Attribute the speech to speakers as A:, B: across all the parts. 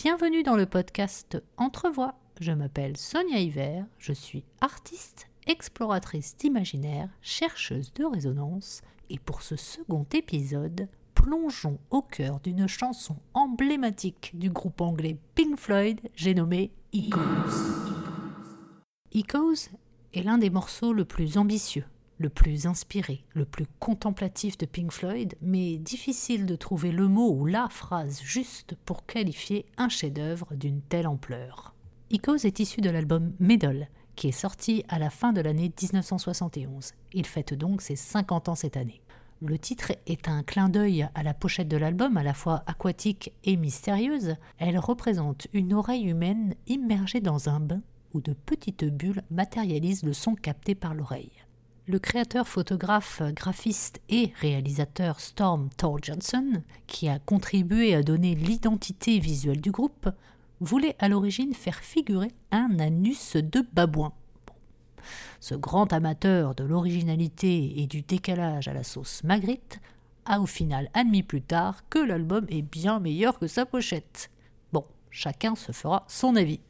A: Bienvenue dans le podcast Entrevoix. Je m'appelle Sonia Hiver, je suis artiste, exploratrice d'imaginaire, chercheuse de résonance, et pour ce second épisode, plongeons au cœur d'une chanson emblématique du groupe anglais Pink Floyd, j'ai nommé Echoes. Echoes est l'un des morceaux le plus ambitieux, le plus inspiré, le plus contemplatif de Pink Floyd, mais difficile de trouver le mot ou la phrase juste pour qualifier un chef-d'œuvre d'une telle ampleur. Echoes est issu de l'album Medal, qui est sorti à la fin de l'année 1971. Il fête donc ses 50 ans cette année. Le titre est un clin d'œil à la pochette de l'album, à la fois aquatique et mystérieuse. Elle représente une oreille humaine immergée dans un bain où de petites bulles matérialisent le son capté par l'oreille. Le créateur, photographe, graphiste et réalisateur Storm Thor Johnson, qui a contribué à donner l'identité visuelle du groupe, voulait à l'origine faire figurer un anus de babouin. Ce grand amateur de l'originalité et du décalage à la sauce Magritte a au final admis plus tard que l'album est bien meilleur que sa pochette. Bon, chacun se fera son avis.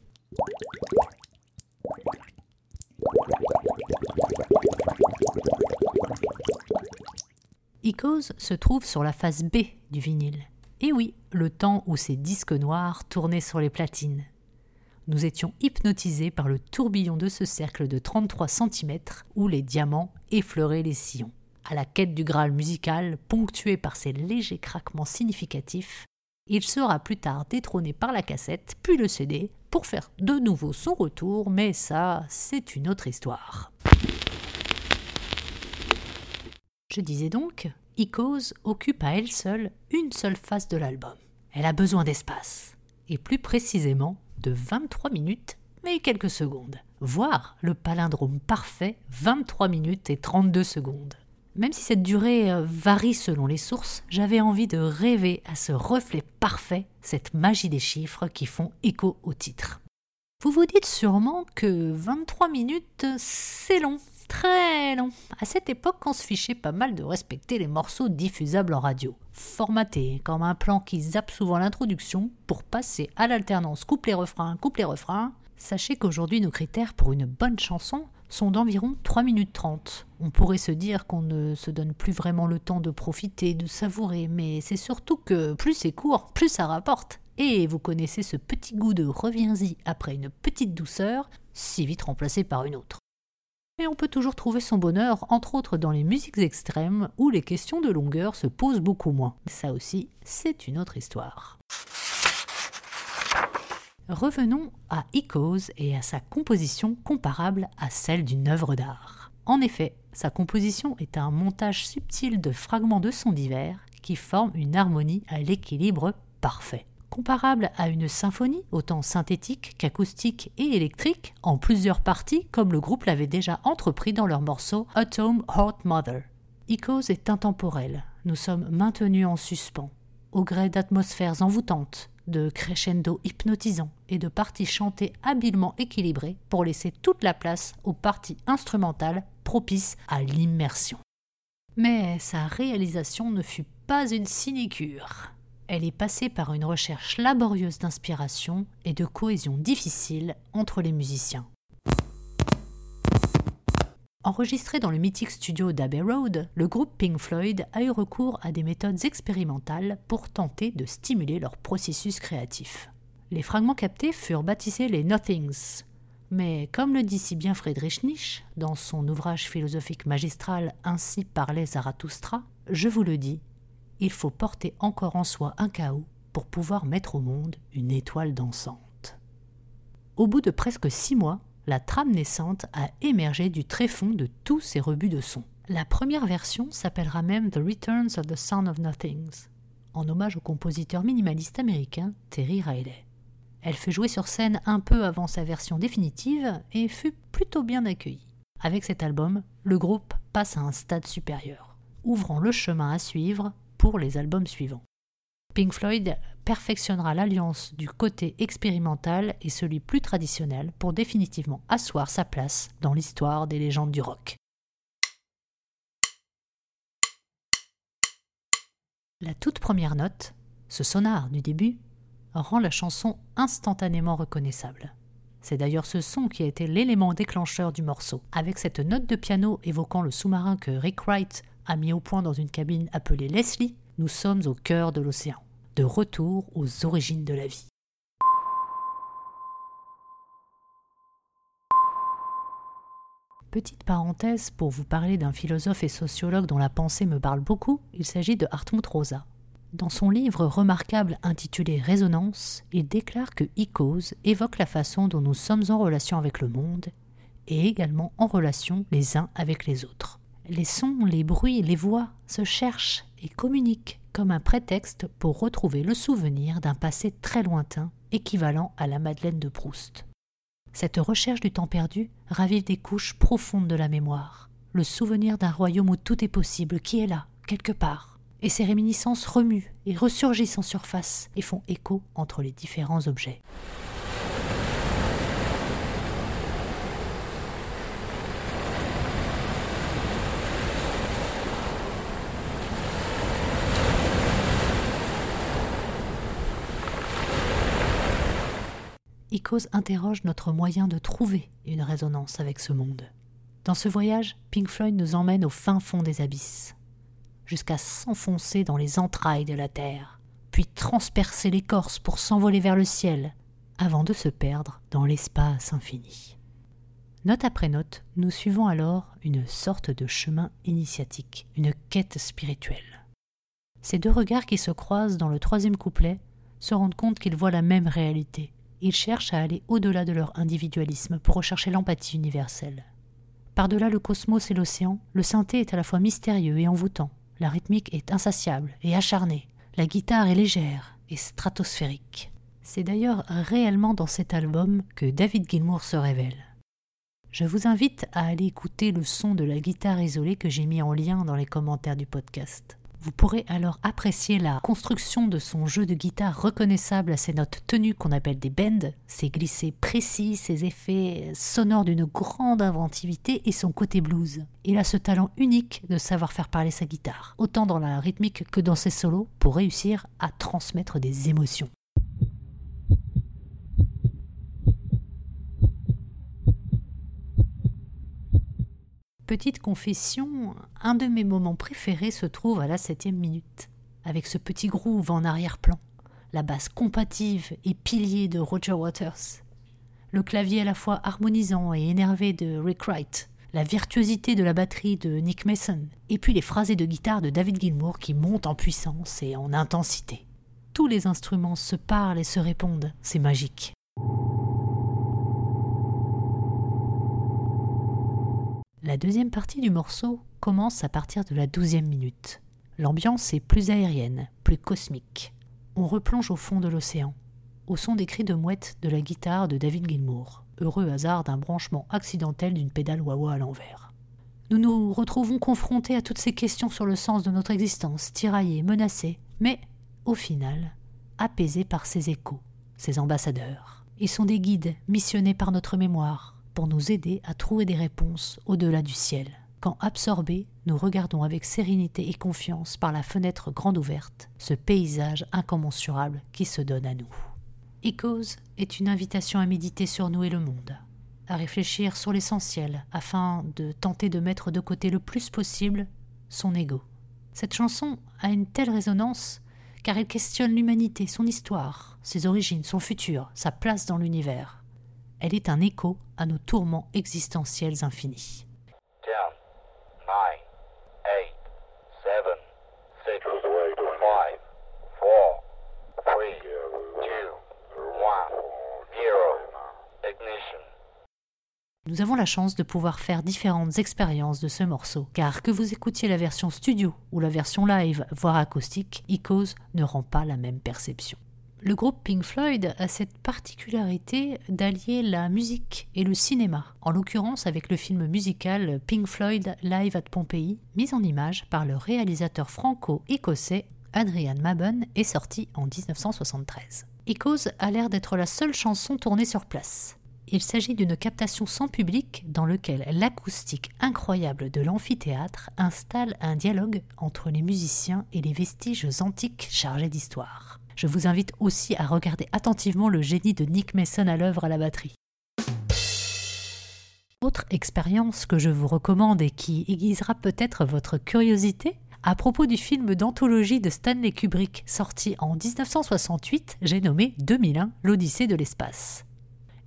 A: Se trouve sur la face B du vinyle. Et oui, le temps où ces disques noirs tournaient sur les platines. Nous étions hypnotisés par le tourbillon de ce cercle de 33 cm où les diamants effleuraient les sillons. À la quête du Graal musical, ponctué par ces légers craquements significatifs, il sera plus tard détrôné par la cassette, puis le CD, pour faire de nouveau son retour, mais ça, c'est une autre histoire. Je disais donc, Icos occupe à elle seule une seule face de l'album. Elle a besoin d'espace, et plus précisément de 23 minutes mais quelques secondes, voire le palindrome parfait 23 minutes et 32 secondes. Même si cette durée euh, varie selon les sources, j'avais envie de rêver à ce reflet parfait, cette magie des chiffres qui font écho au titre. Vous vous dites sûrement que 23 minutes, c'est long, très long. À cette époque, on se fichait pas mal de respecter les morceaux diffusables en radio, formatés comme un plan qui zappe souvent l'introduction pour passer à l'alternance couplet-refrain, couplet-refrain. Sachez qu'aujourd'hui, nos critères pour une bonne chanson sont d'environ 3 minutes 30. On pourrait se dire qu'on ne se donne plus vraiment le temps de profiter, de savourer, mais c'est surtout que plus c'est court, plus ça rapporte. Et vous connaissez ce petit goût de reviens-y après une petite douceur, si vite remplacé par une autre. Et on peut toujours trouver son bonheur, entre autres dans les musiques extrêmes, où les questions de longueur se posent beaucoup moins. Ça aussi, c'est une autre histoire. Revenons à Icos et à sa composition comparable à celle d'une œuvre d'art. En effet, sa composition est un montage subtil de fragments de sons divers qui forment une harmonie à l'équilibre parfait comparable à une symphonie, autant synthétique qu'acoustique et électrique, en plusieurs parties, comme le groupe l'avait déjà entrepris dans leur morceau Atom Heart Mother. Icos est intemporel, nous sommes maintenus en suspens, au gré d'atmosphères envoûtantes, de crescendo hypnotisants et de parties chantées habilement équilibrées pour laisser toute la place aux parties instrumentales propices à l'immersion. Mais sa réalisation ne fut pas une sinécure elle est passée par une recherche laborieuse d'inspiration et de cohésion difficile entre les musiciens. Enregistré dans le mythique studio d'Abbey Road, le groupe Pink Floyd a eu recours à des méthodes expérimentales pour tenter de stimuler leur processus créatif. Les fragments captés furent baptisés les Nothings. Mais comme le dit si bien Friedrich Nietzsche dans son ouvrage philosophique magistral Ainsi parlait Zarathustra, je vous le dis, il faut porter encore en soi un chaos pour pouvoir mettre au monde une étoile dansante. Au bout de presque six mois, la trame naissante a émergé du tréfonds de tous ces rebuts de son. La première version s'appellera même The Returns of the Sound of Nothings, en hommage au compositeur minimaliste américain Terry Riley. Elle fut jouée sur scène un peu avant sa version définitive et fut plutôt bien accueillie. Avec cet album, le groupe passe à un stade supérieur, ouvrant le chemin à suivre pour les albums suivants. Pink Floyd perfectionnera l'alliance du côté expérimental et celui plus traditionnel pour définitivement asseoir sa place dans l'histoire des légendes du rock. La toute première note, ce sonar du début, rend la chanson instantanément reconnaissable. C'est d'ailleurs ce son qui a été l'élément déclencheur du morceau. Avec cette note de piano évoquant le sous-marin que Rick Wright a mis au point dans une cabine appelée Leslie, nous sommes au cœur de l'océan, de retour aux origines de la vie. Petite parenthèse pour vous parler d'un philosophe et sociologue dont la pensée me parle beaucoup, il s'agit de Hartmut Rosa. Dans son livre remarquable intitulé Résonance, il déclare que Icos évoque la façon dont nous sommes en relation avec le monde et également en relation les uns avec les autres. Les sons, les bruits, les voix se cherchent et communiquent comme un prétexte pour retrouver le souvenir d'un passé très lointain, équivalent à la Madeleine de Proust. Cette recherche du temps perdu ravive des couches profondes de la mémoire, le souvenir d'un royaume où tout est possible, qui est là, quelque part, et ces réminiscences remuent et ressurgissent en surface et font écho entre les différents objets. Icos interroge notre moyen de trouver une résonance avec ce monde. Dans ce voyage, Pink Floyd nous emmène au fin fond des abysses, jusqu'à s'enfoncer dans les entrailles de la Terre, puis transpercer l'écorce pour s'envoler vers le ciel, avant de se perdre dans l'espace infini. Note après note, nous suivons alors une sorte de chemin initiatique, une quête spirituelle. Ces deux regards qui se croisent dans le troisième couplet se rendent compte qu'ils voient la même réalité, ils cherchent à aller au-delà de leur individualisme pour rechercher l'empathie universelle. Par-delà le cosmos et l'océan, le synthé est à la fois mystérieux et envoûtant, la rythmique est insatiable et acharnée, la guitare est légère et stratosphérique. C'est d'ailleurs réellement dans cet album que David Gilmour se révèle. Je vous invite à aller écouter le son de la guitare isolée que j'ai mis en lien dans les commentaires du podcast. Vous pourrez alors apprécier la construction de son jeu de guitare reconnaissable à ses notes tenues qu'on appelle des bends, ses glissés précis, ses effets sonores d'une grande inventivité et son côté blues. Il a ce talent unique de savoir faire parler sa guitare, autant dans la rythmique que dans ses solos, pour réussir à transmettre des émotions. Petite confession, un de mes moments préférés se trouve à la septième minute, avec ce petit groove en arrière-plan, la basse compative et pilier de Roger Waters, le clavier à la fois harmonisant et énervé de Rick Wright, la virtuosité de la batterie de Nick Mason, et puis les phrasés de guitare de David Gilmour qui montent en puissance et en intensité. Tous les instruments se parlent et se répondent, c'est magique. La deuxième partie du morceau commence à partir de la douzième minute. L'ambiance est plus aérienne, plus cosmique. On replonge au fond de l'océan, au son des cris de mouette de la guitare de David Gilmour, heureux hasard d'un branchement accidentel d'une pédale wah à l'envers. Nous nous retrouvons confrontés à toutes ces questions sur le sens de notre existence, tiraillés, menacés, mais, au final, apaisés par ces échos, ces ambassadeurs. Ils sont des guides missionnés par notre mémoire, pour nous aider à trouver des réponses au-delà du ciel. Quand absorbés, nous regardons avec sérénité et confiance par la fenêtre grande ouverte ce paysage incommensurable qui se donne à nous. Echoes est une invitation à méditer sur nous et le monde, à réfléchir sur l'essentiel afin de tenter de mettre de côté le plus possible son ego. Cette chanson a une telle résonance car elle questionne l'humanité, son histoire, ses origines, son futur, sa place dans l'univers elle est un écho à nos tourments existentiels infinis. Nous avons la chance de pouvoir faire différentes expériences de ce morceau, car que vous écoutiez la version studio ou la version live, voire acoustique, Icos ne rend pas la même perception. Le groupe Pink Floyd a cette particularité d'allier la musique et le cinéma, en l'occurrence avec le film musical Pink Floyd Live at Pompeii, mis en image par le réalisateur franco-écossais Adrian Mabon et sorti en 1973. Echoes a l'air d'être la seule chanson tournée sur place. Il s'agit d'une captation sans public dans lequel l'acoustique incroyable de l'amphithéâtre installe un dialogue entre les musiciens et les vestiges antiques chargés d'histoire. Je vous invite aussi à regarder attentivement le génie de Nick Mason à l'œuvre à la batterie. Autre expérience que je vous recommande et qui aiguisera peut-être votre curiosité, à propos du film d'anthologie de Stanley Kubrick sorti en 1968, j'ai nommé 2001 l'Odyssée de l'espace.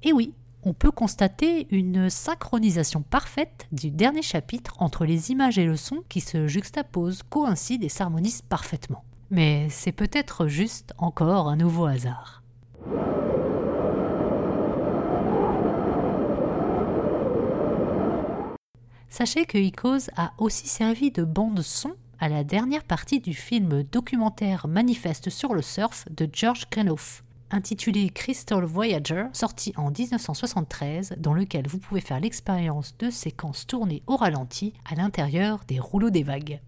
A: Et oui, on peut constater une synchronisation parfaite du dernier chapitre entre les images et le son qui se juxtaposent, coïncident et s'harmonisent parfaitement. Mais c'est peut-être juste encore un nouveau hasard. Sachez que Icos a aussi servi de bande son à la dernière partie du film documentaire Manifeste sur le surf de George Grenoff, intitulé Crystal Voyager, sorti en 1973, dans lequel vous pouvez faire l'expérience de séquences tournées au ralenti à l'intérieur des rouleaux des vagues.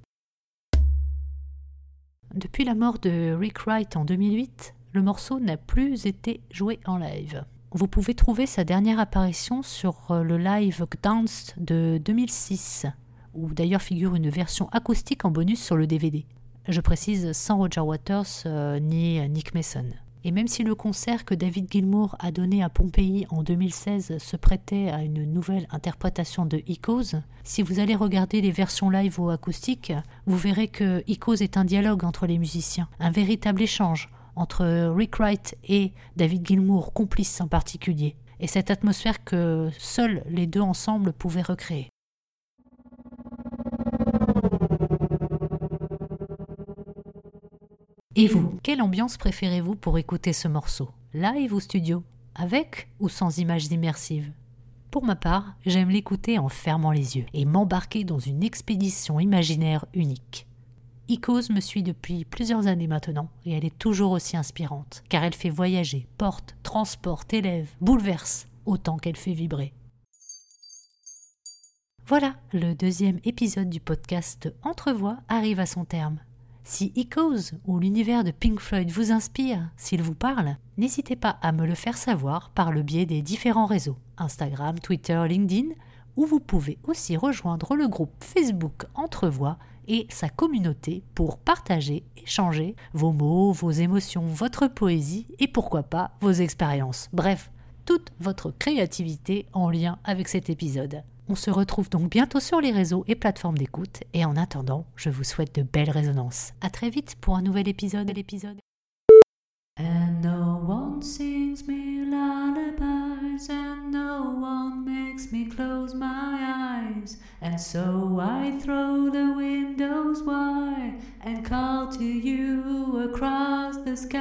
A: Depuis la mort de Rick Wright en 2008, le morceau n'a plus été joué en live. Vous pouvez trouver sa dernière apparition sur le live Dance de 2006, où d'ailleurs figure une version acoustique en bonus sur le DVD. Je précise sans Roger Waters euh, ni Nick Mason. Et même si le concert que David Gilmour a donné à Pompéi en 2016 se prêtait à une nouvelle interprétation de Icos, si vous allez regarder les versions live ou acoustiques, vous verrez que Icos est un dialogue entre les musiciens, un véritable échange entre Rick Wright et David Gilmour, complices en particulier, et cette atmosphère que seuls les deux ensemble pouvaient recréer. Et vous, quelle ambiance préférez-vous pour écouter ce morceau? Live ou studio Avec ou sans images immersives? Pour ma part, j'aime l'écouter en fermant les yeux et m'embarquer dans une expédition imaginaire unique. Icos me suit depuis plusieurs années maintenant et elle est toujours aussi inspirante, car elle fait voyager, porte, transporte, élève, bouleverse, autant qu'elle fait vibrer. Voilà, le deuxième épisode du podcast Entrevoix arrive à son terme. Si Echoes ou l'univers de Pink Floyd vous inspire, s'il vous parle, n'hésitez pas à me le faire savoir par le biais des différents réseaux Instagram, Twitter, LinkedIn, où vous pouvez aussi rejoindre le groupe Facebook Entrevoix et sa communauté pour partager, échanger vos mots, vos émotions, votre poésie et pourquoi pas vos expériences. Bref, toute votre créativité en lien avec cet épisode. On se retrouve donc bientôt sur les réseaux et plateformes d'écoute. Et en attendant, je vous souhaite de belles résonances. À très vite pour un nouvel épisode. And no one sings me lullabies, and no one makes me close my eyes. And so I throw the windows wide and call to you across the sky.